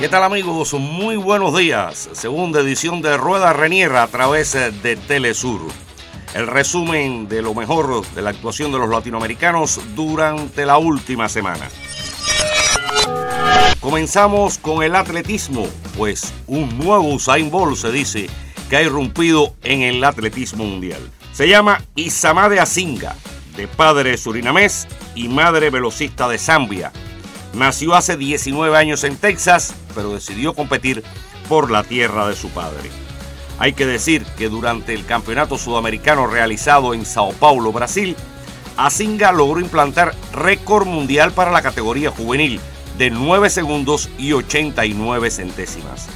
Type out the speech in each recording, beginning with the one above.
¿Qué tal amigos? Muy buenos días. Segunda edición de Rueda Reniera a través de Telesur. El resumen de lo mejor de la actuación de los latinoamericanos durante la última semana. Comenzamos con el atletismo, pues un nuevo Usain Bolt se dice que ha irrumpido en el atletismo mundial. Se llama Isamade Asinga, de padre surinamés y madre velocista de Zambia, Nació hace 19 años en Texas, pero decidió competir por la tierra de su padre. Hay que decir que durante el campeonato sudamericano realizado en Sao Paulo, Brasil, Asinga logró implantar récord mundial para la categoría juvenil de 9 segundos y 89 centésimas.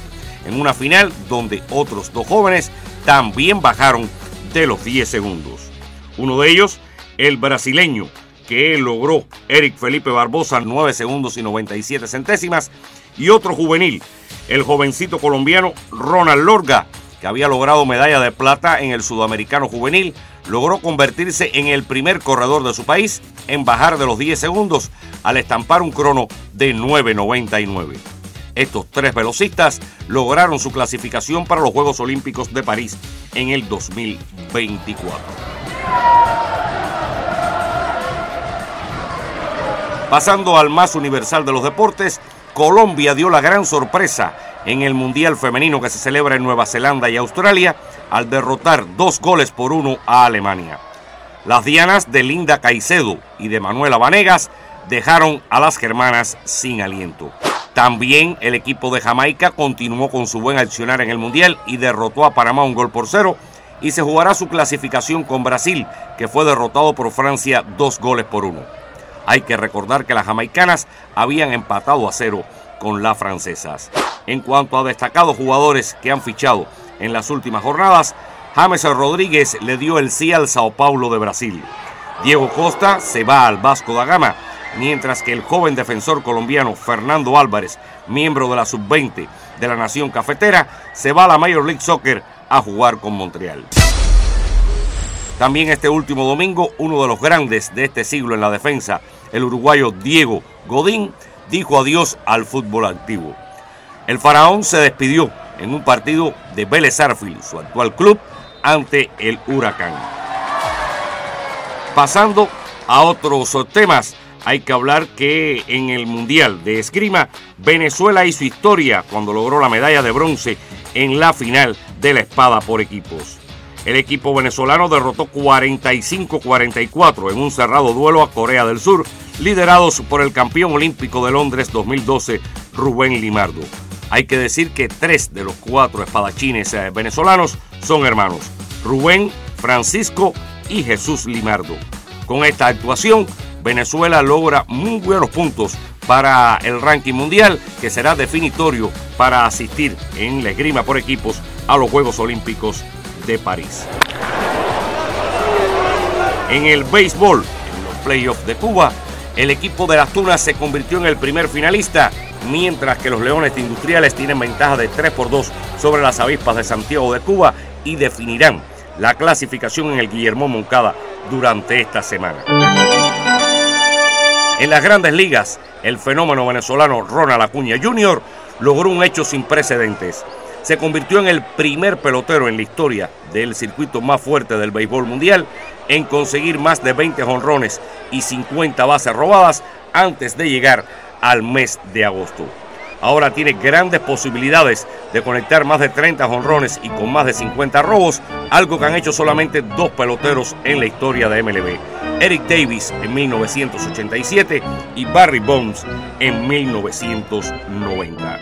En una final donde otros dos jóvenes también bajaron los 10 segundos. Uno de ellos, el brasileño que logró Eric Felipe Barbosa 9 segundos y 97 centésimas y otro juvenil, el jovencito colombiano Ronald Lorga, que había logrado medalla de plata en el sudamericano juvenil, logró convertirse en el primer corredor de su país en bajar de los 10 segundos al estampar un crono de 9.99. Estos tres velocistas lograron su clasificación para los Juegos Olímpicos de París en el 2024. Pasando al más universal de los deportes, Colombia dio la gran sorpresa en el Mundial Femenino que se celebra en Nueva Zelanda y Australia al derrotar dos goles por uno a Alemania. Las dianas de Linda Caicedo y de Manuela Vanegas dejaron a las germanas sin aliento. También el equipo de Jamaica continuó con su buen accionar en el Mundial y derrotó a Panamá un gol por cero y se jugará su clasificación con Brasil, que fue derrotado por Francia dos goles por uno. Hay que recordar que las jamaicanas habían empatado a cero con las francesas. En cuanto a destacados jugadores que han fichado en las últimas jornadas, James Rodríguez le dio el sí al Sao Paulo de Brasil. Diego Costa se va al Vasco da Gama, mientras que el joven defensor colombiano Fernando Álvarez, miembro de la sub-20 de la Nación Cafetera, se va a la Major League Soccer a jugar con Montreal. También este último domingo, uno de los grandes de este siglo en la defensa, el uruguayo Diego Godín, dijo adiós al fútbol activo. El faraón se despidió en un partido de Vélez Arfield, su actual club, ante el Huracán. Pasando a otros temas, hay que hablar que en el Mundial de Esgrima, Venezuela hizo historia cuando logró la medalla de bronce en la final de la espada por equipos. El equipo venezolano derrotó 45-44 en un cerrado duelo a Corea del Sur, liderados por el campeón olímpico de Londres 2012, Rubén Limardo. Hay que decir que tres de los cuatro espadachines eh, venezolanos son hermanos, Rubén, Francisco y Jesús Limardo. Con esta actuación, Venezuela logra muy buenos puntos para el ranking mundial que será definitorio para asistir en la esgrima por equipos a los Juegos Olímpicos de París. En el béisbol, en los playoffs de Cuba, el equipo de las Tunas se convirtió en el primer finalista, mientras que los Leones Industriales tienen ventaja de 3 por 2 sobre las avispas de Santiago de Cuba y definirán la clasificación en el Guillermo Moncada durante esta semana. En las grandes ligas, el fenómeno venezolano Ronald Acuña Jr. logró un hecho sin precedentes se convirtió en el primer pelotero en la historia del circuito más fuerte del béisbol mundial en conseguir más de 20 jonrones y 50 bases robadas antes de llegar al mes de agosto. Ahora tiene grandes posibilidades de conectar más de 30 jonrones y con más de 50 robos, algo que han hecho solamente dos peloteros en la historia de MLB. Eric Davis en 1987 y Barry Bonds en 1990.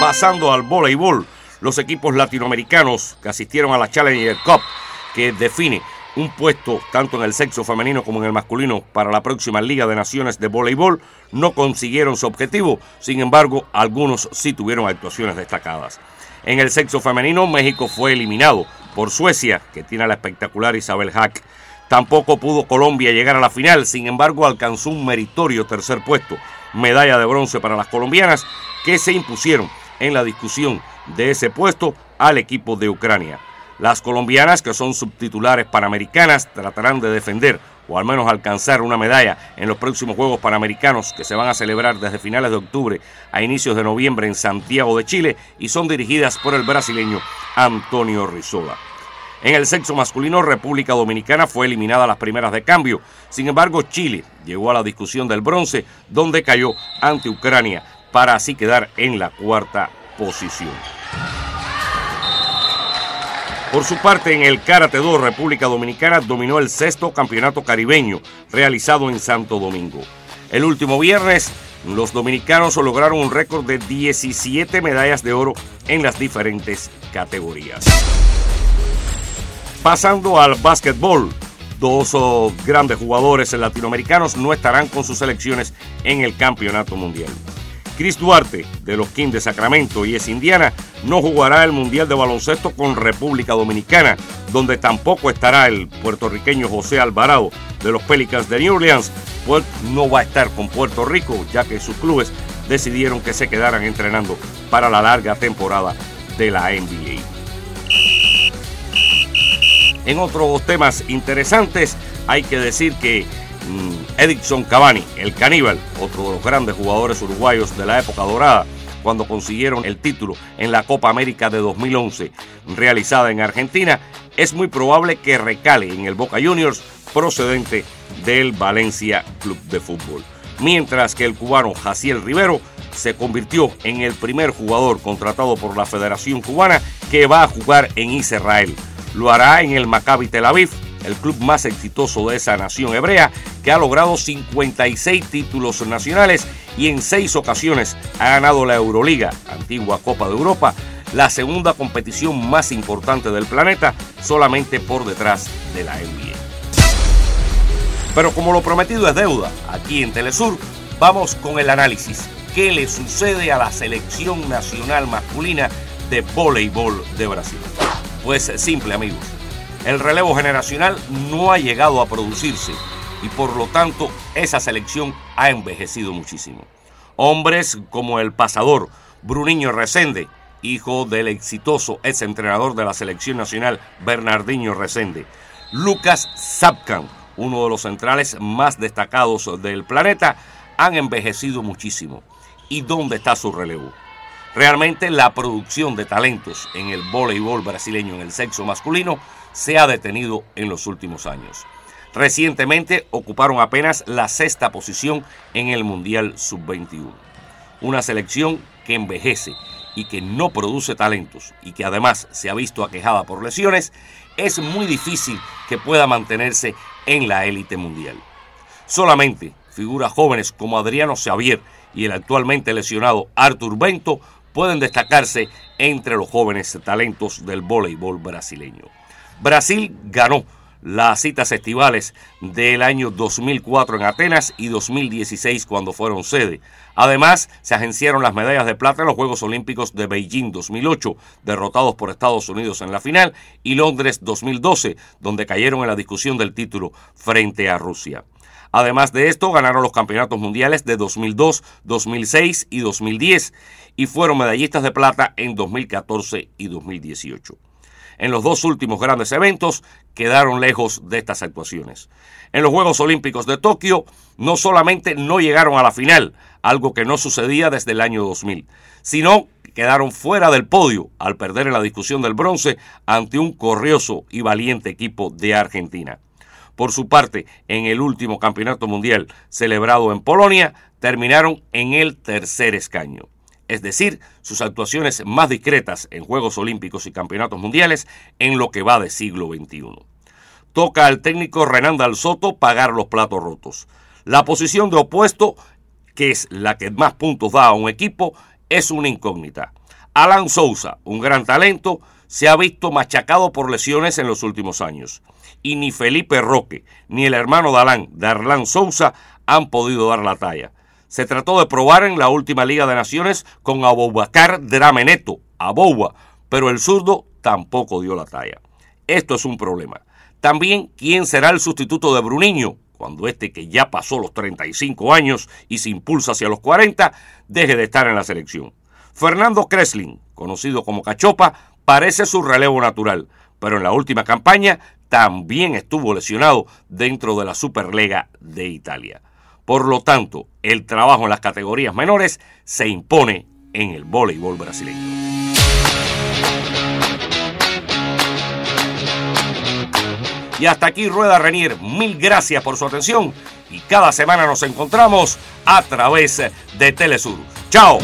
Pasando al voleibol, los equipos latinoamericanos que asistieron a la Challenger Cup, que define un puesto tanto en el sexo femenino como en el masculino para la próxima Liga de Naciones de Voleibol, no consiguieron su objetivo, sin embargo, algunos sí tuvieron actuaciones destacadas. En el sexo femenino, México fue eliminado por Suecia, que tiene a la espectacular Isabel Hack. Tampoco pudo Colombia llegar a la final, sin embargo, alcanzó un meritorio tercer puesto, medalla de bronce para las colombianas, que se impusieron en la discusión de ese puesto al equipo de Ucrania. Las colombianas, que son subtitulares panamericanas, tratarán de defender o al menos alcanzar una medalla en los próximos Juegos Panamericanos que se van a celebrar desde finales de octubre a inicios de noviembre en Santiago de Chile y son dirigidas por el brasileño Antonio Rizola. En el sexo masculino, República Dominicana fue eliminada a las primeras de cambio. Sin embargo, Chile llegó a la discusión del bronce, donde cayó ante Ucrania para así quedar en la cuarta posición. Por su parte, en el Karate 2, República Dominicana dominó el sexto campeonato caribeño realizado en Santo Domingo. El último viernes, los dominicanos lograron un récord de 17 medallas de oro en las diferentes categorías. Pasando al básquetbol, dos oh, grandes jugadores latinoamericanos no estarán con sus selecciones en el Campeonato Mundial. Chris Duarte, de los Kings de Sacramento y es Indiana, no jugará el Mundial de Baloncesto con República Dominicana, donde tampoco estará el puertorriqueño José Alvarado de los Pelicans de New Orleans, pues no va a estar con Puerto Rico, ya que sus clubes decidieron que se quedaran entrenando para la larga temporada de la NBA. En otros temas interesantes, hay que decir que Edison Cavani, el caníbal, otro de los grandes jugadores uruguayos de la época dorada, cuando consiguieron el título en la Copa América de 2011 realizada en Argentina, es muy probable que recale en el Boca Juniors procedente del Valencia Club de Fútbol. Mientras que el cubano Jaciel Rivero se convirtió en el primer jugador contratado por la Federación Cubana que va a jugar en Israel. Lo hará en el Maccabi Tel Aviv el club más exitoso de esa nación hebrea, que ha logrado 56 títulos nacionales y en seis ocasiones ha ganado la Euroliga, antigua Copa de Europa, la segunda competición más importante del planeta, solamente por detrás de la NBA. Pero como lo prometido es deuda, aquí en Telesur vamos con el análisis. ¿Qué le sucede a la selección nacional masculina de voleibol de Brasil? Pues simple amigos el relevo generacional no ha llegado a producirse y por lo tanto esa selección ha envejecido muchísimo. Hombres como el pasador Bruniño Resende, hijo del exitoso ex entrenador de la selección nacional Bernardinho Resende, Lucas Zapkan, uno de los centrales más destacados del planeta, han envejecido muchísimo. ¿Y dónde está su relevo? Realmente la producción de talentos en el voleibol brasileño en el sexo masculino se ha detenido en los últimos años. Recientemente ocuparon apenas la sexta posición en el Mundial Sub-21. Una selección que envejece y que no produce talentos y que además se ha visto aquejada por lesiones, es muy difícil que pueda mantenerse en la élite mundial. Solamente figuras jóvenes como Adriano Xavier y el actualmente lesionado Artur Bento pueden destacarse entre los jóvenes talentos del voleibol brasileño. Brasil ganó las citas estivales del año 2004 en Atenas y 2016 cuando fueron sede. Además, se agenciaron las medallas de plata en los Juegos Olímpicos de Beijing 2008, derrotados por Estados Unidos en la final, y Londres 2012, donde cayeron en la discusión del título frente a Rusia. Además de esto, ganaron los campeonatos mundiales de 2002, 2006 y 2010 y fueron medallistas de plata en 2014 y 2018 en los dos últimos grandes eventos quedaron lejos de estas actuaciones. En los Juegos Olímpicos de Tokio no solamente no llegaron a la final, algo que no sucedía desde el año 2000, sino quedaron fuera del podio al perder en la discusión del bronce ante un corrioso y valiente equipo de Argentina. Por su parte, en el último campeonato mundial celebrado en Polonia, terminaron en el tercer escaño es decir, sus actuaciones más discretas en Juegos Olímpicos y Campeonatos Mundiales en lo que va de siglo XXI. Toca al técnico Renan Dal Soto pagar los platos rotos. La posición de opuesto, que es la que más puntos da a un equipo, es una incógnita. Alan Sousa, un gran talento, se ha visto machacado por lesiones en los últimos años. Y ni Felipe Roque ni el hermano de Alan, Darlan Sousa, han podido dar la talla. Se trató de probar en la última Liga de Naciones con Aboubacar Drameneto, Aboua, pero el zurdo tampoco dio la talla. Esto es un problema. También, ¿quién será el sustituto de Bruniño? Cuando este que ya pasó los 35 años y se impulsa hacia los 40, deje de estar en la selección. Fernando Kreslin, conocido como Cachopa, parece su relevo natural, pero en la última campaña también estuvo lesionado dentro de la Superlega de Italia. Por lo tanto, el trabajo en las categorías menores se impone en el voleibol brasileño. Y hasta aquí Rueda Renier. Mil gracias por su atención y cada semana nos encontramos a través de Telesur. ¡Chao!